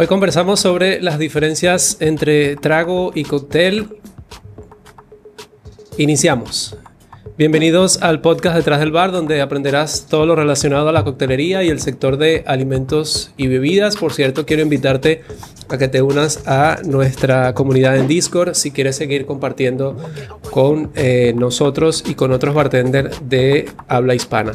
Hoy conversamos sobre las diferencias entre trago y cóctel. Iniciamos. Bienvenidos al podcast Detrás del Bar, donde aprenderás todo lo relacionado a la coctelería y el sector de alimentos y bebidas. Por cierto, quiero invitarte a que te unas a nuestra comunidad en Discord si quieres seguir compartiendo con eh, nosotros y con otros bartenders de habla hispana.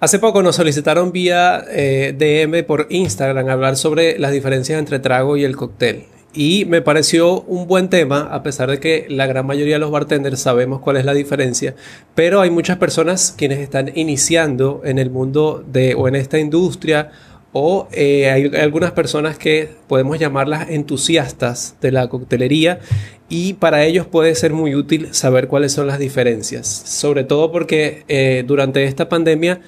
Hace poco nos solicitaron vía eh, DM por Instagram hablar sobre las diferencias entre trago y el cóctel. Y me pareció un buen tema, a pesar de que la gran mayoría de los bartenders sabemos cuál es la diferencia, pero hay muchas personas quienes están iniciando en el mundo de o en esta industria o eh, hay algunas personas que podemos llamarlas entusiastas de la coctelería y para ellos puede ser muy útil saber cuáles son las diferencias, sobre todo porque eh, durante esta pandemia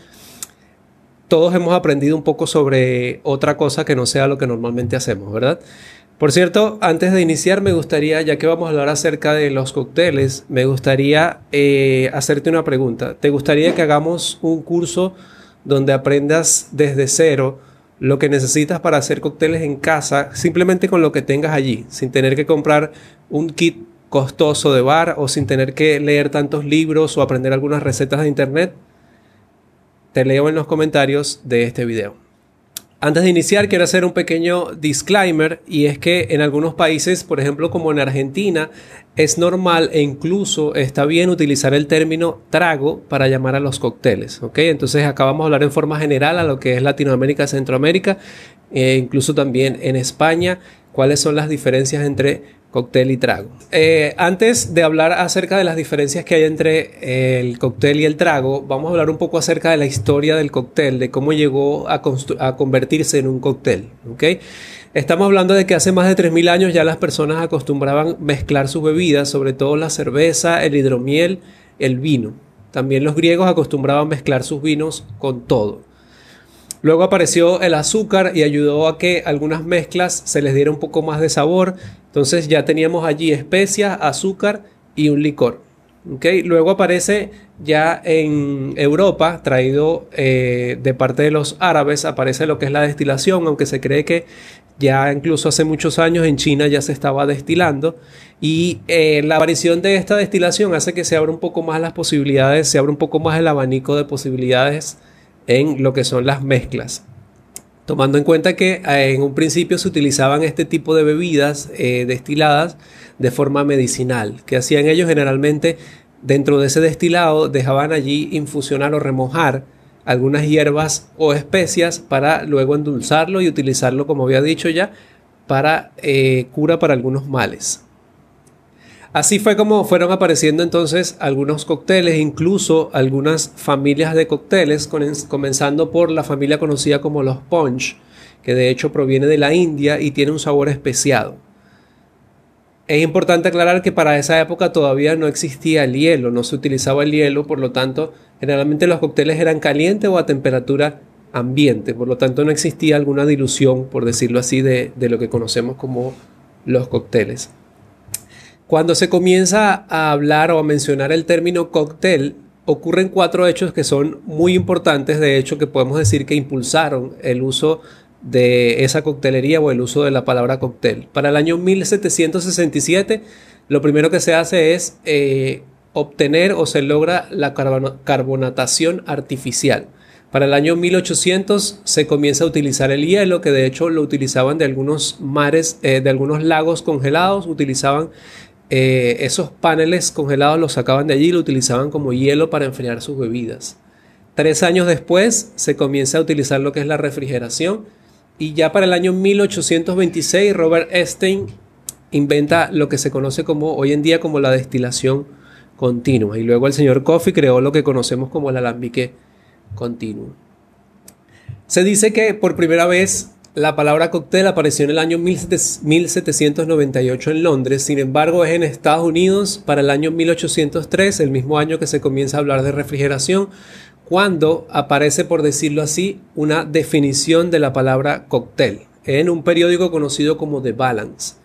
todos hemos aprendido un poco sobre otra cosa que no sea lo que normalmente hacemos, ¿verdad? Por cierto, antes de iniciar me gustaría, ya que vamos a hablar acerca de los cócteles, me gustaría eh, hacerte una pregunta. ¿Te gustaría que hagamos un curso donde aprendas desde cero lo que necesitas para hacer cócteles en casa, simplemente con lo que tengas allí, sin tener que comprar un kit costoso de bar o sin tener que leer tantos libros o aprender algunas recetas de internet? Te leo en los comentarios de este video. Antes de iniciar, quiero hacer un pequeño disclaimer y es que en algunos países, por ejemplo como en Argentina, es normal e incluso está bien utilizar el término trago para llamar a los cócteles. ¿ok? Entonces acá vamos a hablar en forma general a lo que es Latinoamérica, Centroamérica, e incluso también en España, cuáles son las diferencias entre cóctel y trago. Eh, antes de hablar acerca de las diferencias que hay entre el cóctel y el trago, vamos a hablar un poco acerca de la historia del cóctel, de cómo llegó a, convertirse en un cóctel. ¿okay? Estamos hablando de que hace más de 3.000 años ya las personas acostumbraban mezclar sus bebidas, sobre todo la cerveza, el hidromiel, el vino. También los griegos acostumbraban mezclar sus vinos con todo. Luego apareció el azúcar y ayudó a que algunas mezclas se les diera un poco más de sabor. Entonces ya teníamos allí especias, azúcar y un licor. ¿Okay? Luego aparece ya en Europa, traído eh, de parte de los árabes, aparece lo que es la destilación, aunque se cree que ya incluso hace muchos años en China ya se estaba destilando. Y eh, la aparición de esta destilación hace que se abra un poco más las posibilidades, se abra un poco más el abanico de posibilidades en lo que son las mezclas. Tomando en cuenta que eh, en un principio se utilizaban este tipo de bebidas eh, destiladas de forma medicinal, que hacían ellos generalmente dentro de ese destilado dejaban allí infusionar o remojar algunas hierbas o especias para luego endulzarlo y utilizarlo, como había dicho ya, para eh, cura para algunos males. Así fue como fueron apareciendo entonces algunos cócteles, incluso algunas familias de cócteles, comenzando por la familia conocida como los punch, que de hecho proviene de la India y tiene un sabor especiado. Es importante aclarar que para esa época todavía no existía el hielo, no se utilizaba el hielo, por lo tanto, generalmente los cócteles eran calientes o a temperatura ambiente, por lo tanto no existía alguna dilución, por decirlo así, de, de lo que conocemos como los cócteles. Cuando se comienza a hablar o a mencionar el término cóctel, ocurren cuatro hechos que son muy importantes, de hecho, que podemos decir que impulsaron el uso de esa coctelería o el uso de la palabra cóctel. Para el año 1767, lo primero que se hace es eh, obtener o se logra la carbonatación artificial. Para el año 1800 se comienza a utilizar el hielo, que de hecho lo utilizaban de algunos mares, eh, de algunos lagos congelados, utilizaban eh, esos paneles congelados los sacaban de allí y lo utilizaban como hielo para enfriar sus bebidas. Tres años después se comienza a utilizar lo que es la refrigeración y ya para el año 1826 Robert Einstein inventa lo que se conoce como hoy en día como la destilación continua y luego el señor Coffey creó lo que conocemos como el alambique continuo. Se dice que por primera vez la palabra cóctel apareció en el año 1798 en Londres, sin embargo es en Estados Unidos para el año 1803, el mismo año que se comienza a hablar de refrigeración, cuando aparece, por decirlo así, una definición de la palabra cóctel en un periódico conocido como The Balance.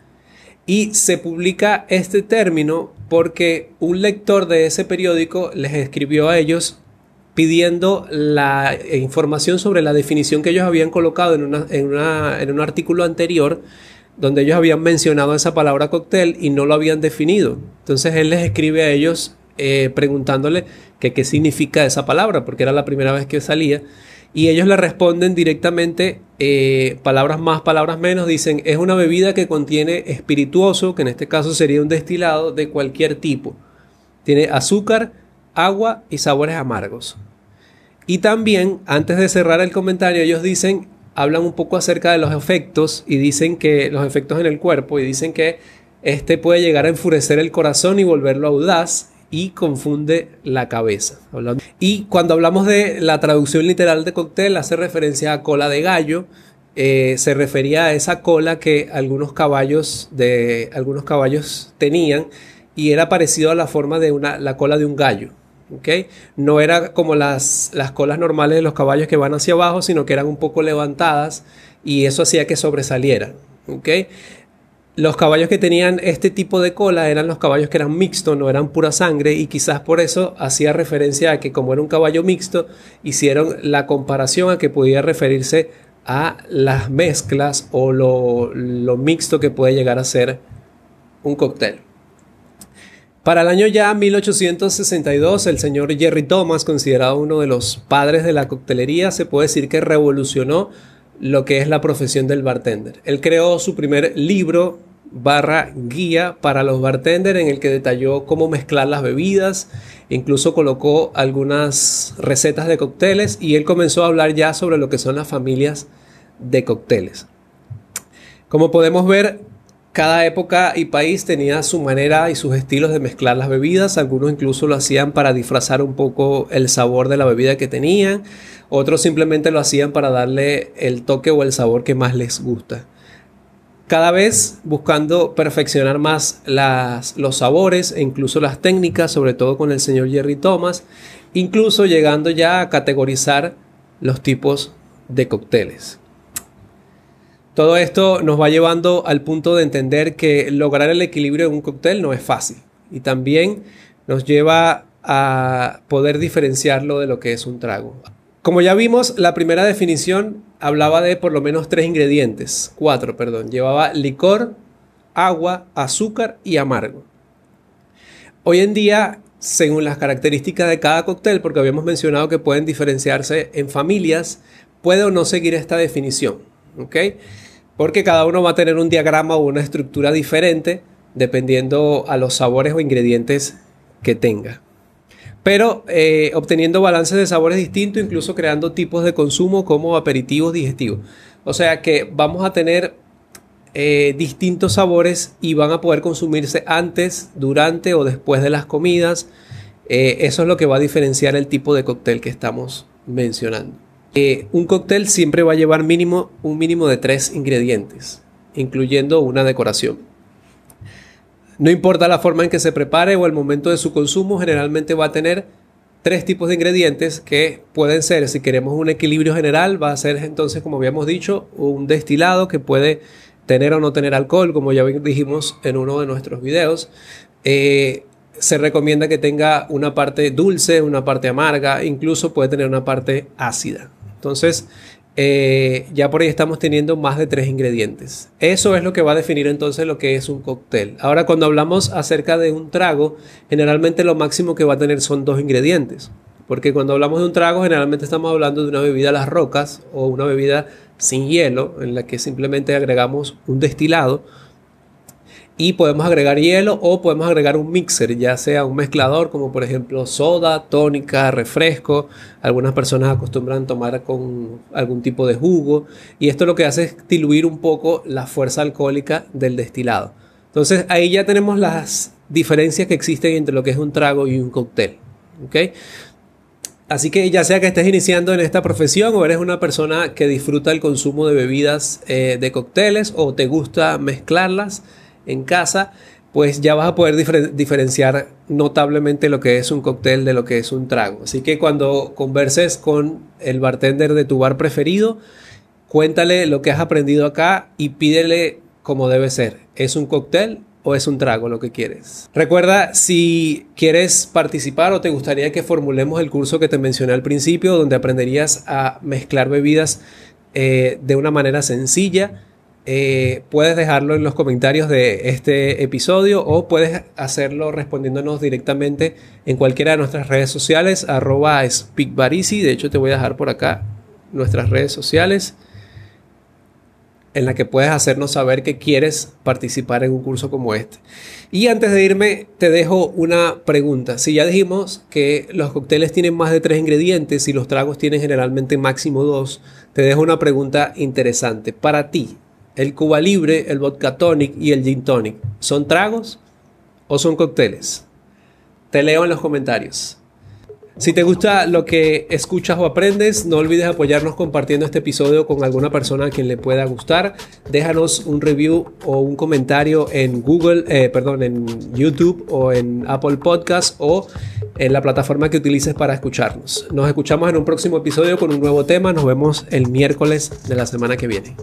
Y se publica este término porque un lector de ese periódico les escribió a ellos pidiendo la información sobre la definición que ellos habían colocado en, en, un artículo anterior donde ellos habían mencionado esa palabra cóctel y no lo habían definido. Entonces él les escribe a ellos eh, preguntándole qué significa esa palabra, porque era la primera vez que salía. Y ellos le responden directamente, eh, palabras más, palabras menos, dicen, es una bebida que contiene espirituoso, que en este caso sería un destilado de cualquier tipo. Tiene azúcar, agua y sabores amargos. Y también, antes de cerrar el comentario, ellos dicen, hablan un poco acerca de los efectos y dicen que los efectos en el cuerpo y dicen que este puede llegar a enfurecer el corazón y volverlo audaz y confunde la cabeza. Y cuando hablamos de la traducción literal de cóctel, hace referencia a cola de gallo. Eh, se refería a esa cola que algunos caballos de algunos caballos tenían y era parecido a la forma de una, la cola de un gallo. ¿Okay? No era como las, las colas normales de los caballos que van hacia abajo, sino que eran un poco levantadas y eso hacía que sobresaliera. ¿okay? Los caballos que tenían este tipo de cola eran los caballos que eran mixtos, no eran pura sangre, y quizás por eso hacía referencia a que como era un caballo mixto, hicieron la comparación a que podía referirse a las mezclas o lo, lo mixto que puede llegar a ser un cóctel. Para el año ya 1862, el señor Jerry Thomas, considerado uno de los padres de la coctelería, se puede decir que revolucionó lo que es la profesión del bartender. Él creó su primer libro barra guía para los bartenders en el que detalló cómo mezclar las bebidas, incluso colocó algunas recetas de cócteles y él comenzó a hablar ya sobre lo que son las familias de cócteles. Como podemos ver, cada época y país tenía su manera y sus estilos de mezclar las bebidas, algunos incluso lo hacían para disfrazar un poco el sabor de la bebida que tenían, otros simplemente lo hacían para darle el toque o el sabor que más les gusta. Cada vez buscando perfeccionar más los sabores e incluso las técnicas, sobre todo con el señor Jerry Thomas, incluso llegando ya a categorizar los tipos de cócteles. Todo esto nos va llevando al punto de entender que lograr el equilibrio en un cóctel no es fácil y también nos lleva a poder diferenciarlo de lo que es un trago. Como ya vimos, la primera definición hablaba de por lo menos tres ingredientes, cuatro, perdón. Llevaba licor, agua, azúcar y amargo. Hoy en día, según las características de cada cóctel, porque habíamos mencionado que pueden diferenciarse en familias, puede o no seguir esta definición, ¿ok? Porque cada uno va a tener un diagrama o una estructura diferente dependiendo a los sabores o ingredientes que tenga pero eh, obteniendo balances de sabores distintos, incluso creando tipos de consumo como aperitivos digestivos. O sea que vamos a tener eh, distintos sabores y van a poder consumirse antes, durante o después de las comidas. Eh, eso es lo que va a diferenciar el tipo de cóctel que estamos mencionando. Un cóctel siempre va a llevar mínimo, un mínimo de tres ingredientes, incluyendo una decoración. No importa la forma en que se prepare o el momento de su consumo, generalmente va a tener tres tipos de ingredientes que pueden ser, si queremos un equilibrio general, va a ser entonces, como habíamos dicho, un destilado que puede tener o no tener alcohol, como ya dijimos en uno de nuestros videos. Eh, se recomienda que tenga una parte dulce, una parte amarga, incluso puede tener una parte ácida. Entonces, eh, ya por ahí estamos teniendo más de tres ingredientes. Eso es lo que va a definir entonces lo que es un cóctel. Ahora, cuando hablamos acerca de un trago, generalmente lo máximo que va a tener son dos ingredientes. Porque cuando hablamos de un trago, generalmente estamos hablando de una bebida a las rocas o una bebida sin hielo, en la que simplemente agregamos un destilado y podemos agregar hielo o podemos agregar un mixer, ya sea un mezclador como por ejemplo soda, tónica, refresco. Algunas personas acostumbran tomar con algún tipo de jugo y esto lo que hace es diluir un poco la fuerza alcohólica del destilado. Entonces ahí ya tenemos las diferencias que existen entre lo que es un trago y un cóctel. Así que ya sea que estés iniciando en esta profesión o eres una persona que disfruta el consumo de bebidas eh, de cócteles o te gusta mezclarlas, en casa, pues ya vas a poder diferenciar notablemente lo que es un cóctel de lo que es un trago. Así que cuando converses con el bartender de tu bar preferido, cuéntale lo que has aprendido acá y pídele como debe ser. ¿Es un cóctel o es un trago lo que quieres. Recuerda, si quieres participar o te gustaría que formulemos el curso que te mencioné al principio, donde aprenderías a mezclar bebidas eh, de una manera sencilla, eh, puedes dejarlo en los comentarios de este episodio o puedes hacerlo respondiéndonos directamente en cualquiera de nuestras redes sociales, arroba. De hecho, te voy a dejar por acá nuestras redes sociales en la que puedes hacernos saber que quieres participar en un curso como este. Y antes de irme, te dejo una pregunta. Si ya dijimos que los cócteles tienen más de tres ingredientes y los tragos tienen generalmente máximo dos, te dejo una pregunta interesante. Para ti, ¿el Cuba Libre, el Vodka Tonic y el Gin Tonic son tragos o son cócteles? Te leo en los comentarios. Si te gusta lo que escuchas o aprendes, no olvides apoyarnos compartiendo este episodio con alguna persona a quien le pueda gustar. Déjanos un review o un comentario en Google, eh, perdón, en YouTube o en Apple Podcast o en la plataforma que utilices para escucharnos. Nos escuchamos en un próximo episodio con un nuevo tema. Nos vemos el miércoles de la semana que viene.